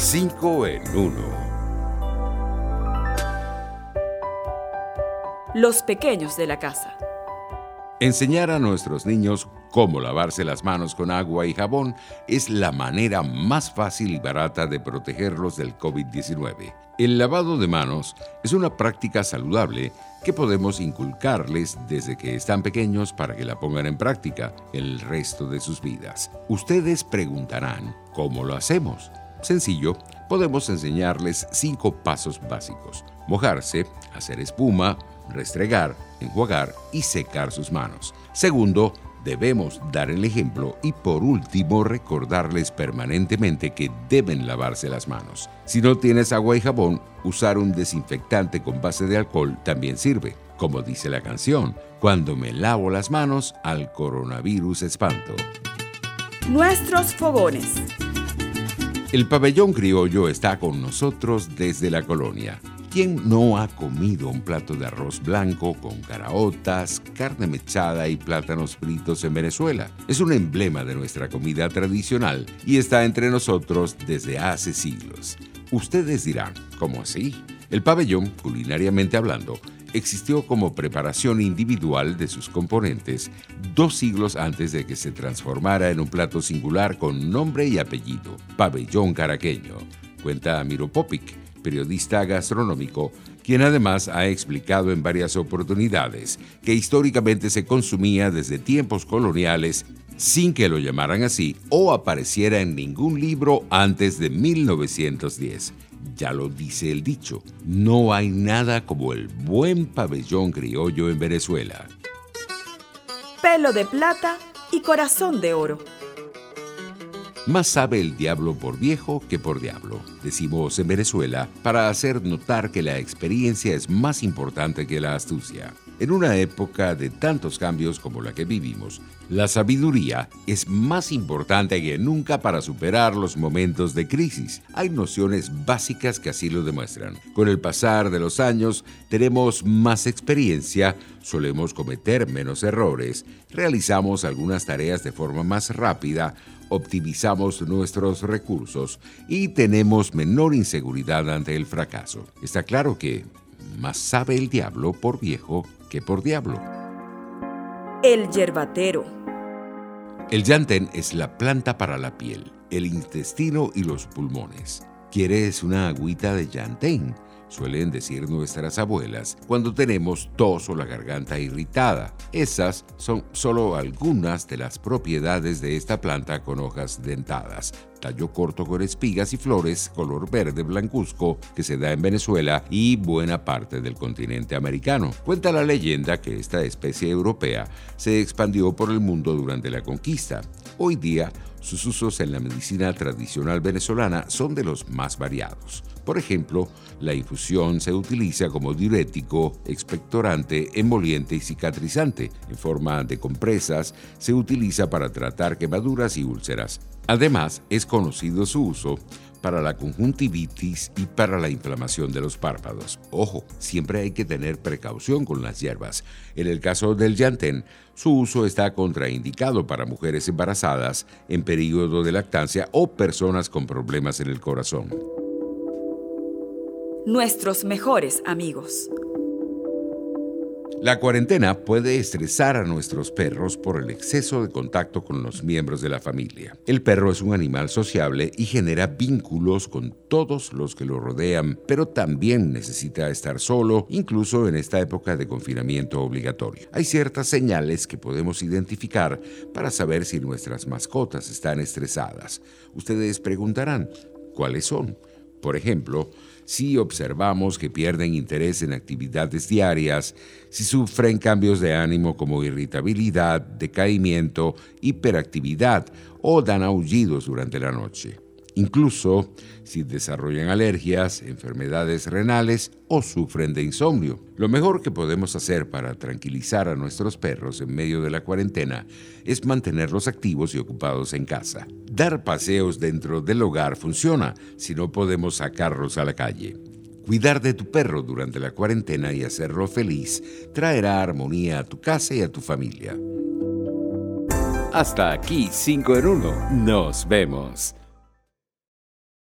5 en 1. Los pequeños de la casa. Enseñar a nuestros niños cómo lavarse las manos con agua y jabón es la manera más fácil y barata de protegerlos del COVID-19. El lavado de manos es una práctica saludable que podemos inculcarles desde que están pequeños para que la pongan en práctica el resto de sus vidas. Ustedes preguntarán, ¿cómo lo hacemos? Sencillo, podemos enseñarles cinco pasos básicos. Mojarse, hacer espuma, restregar, enjuagar y secar sus manos. Segundo, debemos dar el ejemplo y por último recordarles permanentemente que deben lavarse las manos. Si no tienes agua y jabón, usar un desinfectante con base de alcohol también sirve. Como dice la canción, cuando me lavo las manos, al coronavirus espanto. Nuestros fogones. El pabellón criollo está con nosotros desde la colonia. ¿Quién no ha comido un plato de arroz blanco con caraotas, carne mechada y plátanos fritos en Venezuela? Es un emblema de nuestra comida tradicional y está entre nosotros desde hace siglos. Ustedes dirán, ¿cómo así? El pabellón, culinariamente hablando, existió como preparación individual de sus componentes dos siglos antes de que se transformara en un plato singular con nombre y apellido, pabellón caraqueño, cuenta Miro Popic, periodista gastronómico, quien además ha explicado en varias oportunidades que históricamente se consumía desde tiempos coloniales sin que lo llamaran así o apareciera en ningún libro antes de 1910. Ya lo dice el dicho, no hay nada como el buen pabellón criollo en Venezuela. Pelo de plata y corazón de oro. Más sabe el diablo por viejo que por diablo, decimos en Venezuela, para hacer notar que la experiencia es más importante que la astucia. En una época de tantos cambios como la que vivimos, la sabiduría es más importante que nunca para superar los momentos de crisis. Hay nociones básicas que así lo demuestran. Con el pasar de los años tenemos más experiencia, solemos cometer menos errores, realizamos algunas tareas de forma más rápida, optimizamos nuestros recursos y tenemos menor inseguridad ante el fracaso. Está claro que más sabe el diablo por viejo que por diablo. El yerbatero. El llantén es la planta para la piel, el intestino y los pulmones. ¿Quieres una agüita de llantén? suelen decir nuestras abuelas cuando tenemos tos o la garganta irritada. Esas son solo algunas de las propiedades de esta planta con hojas dentadas. Tallo corto con espigas y flores, color verde blancuzco, que se da en Venezuela y buena parte del continente americano. Cuenta la leyenda que esta especie europea se expandió por el mundo durante la conquista. Hoy día, sus usos en la medicina tradicional venezolana son de los más variados. Por ejemplo, la infusión se utiliza como diurético, expectorante, emoliente y cicatrizante. En forma de compresas, se utiliza para tratar quemaduras y úlceras. Además, es conocido su uso para la conjuntivitis y para la inflamación de los párpados. Ojo, siempre hay que tener precaución con las hierbas. En el caso del llantén, su uso está contraindicado para mujeres embarazadas en periodo de lactancia o personas con problemas en el corazón nuestros mejores amigos. La cuarentena puede estresar a nuestros perros por el exceso de contacto con los miembros de la familia. El perro es un animal sociable y genera vínculos con todos los que lo rodean, pero también necesita estar solo, incluso en esta época de confinamiento obligatorio. Hay ciertas señales que podemos identificar para saber si nuestras mascotas están estresadas. Ustedes preguntarán, ¿cuáles son? Por ejemplo, si observamos que pierden interés en actividades diarias, si sufren cambios de ánimo como irritabilidad, decaimiento, hiperactividad o dan aullidos durante la noche incluso si desarrollan alergias, enfermedades renales o sufren de insomnio. Lo mejor que podemos hacer para tranquilizar a nuestros perros en medio de la cuarentena es mantenerlos activos y ocupados en casa. Dar paseos dentro del hogar funciona si no podemos sacarlos a la calle. Cuidar de tu perro durante la cuarentena y hacerlo feliz traerá armonía a tu casa y a tu familia. Hasta aquí 5 en 1. Nos vemos.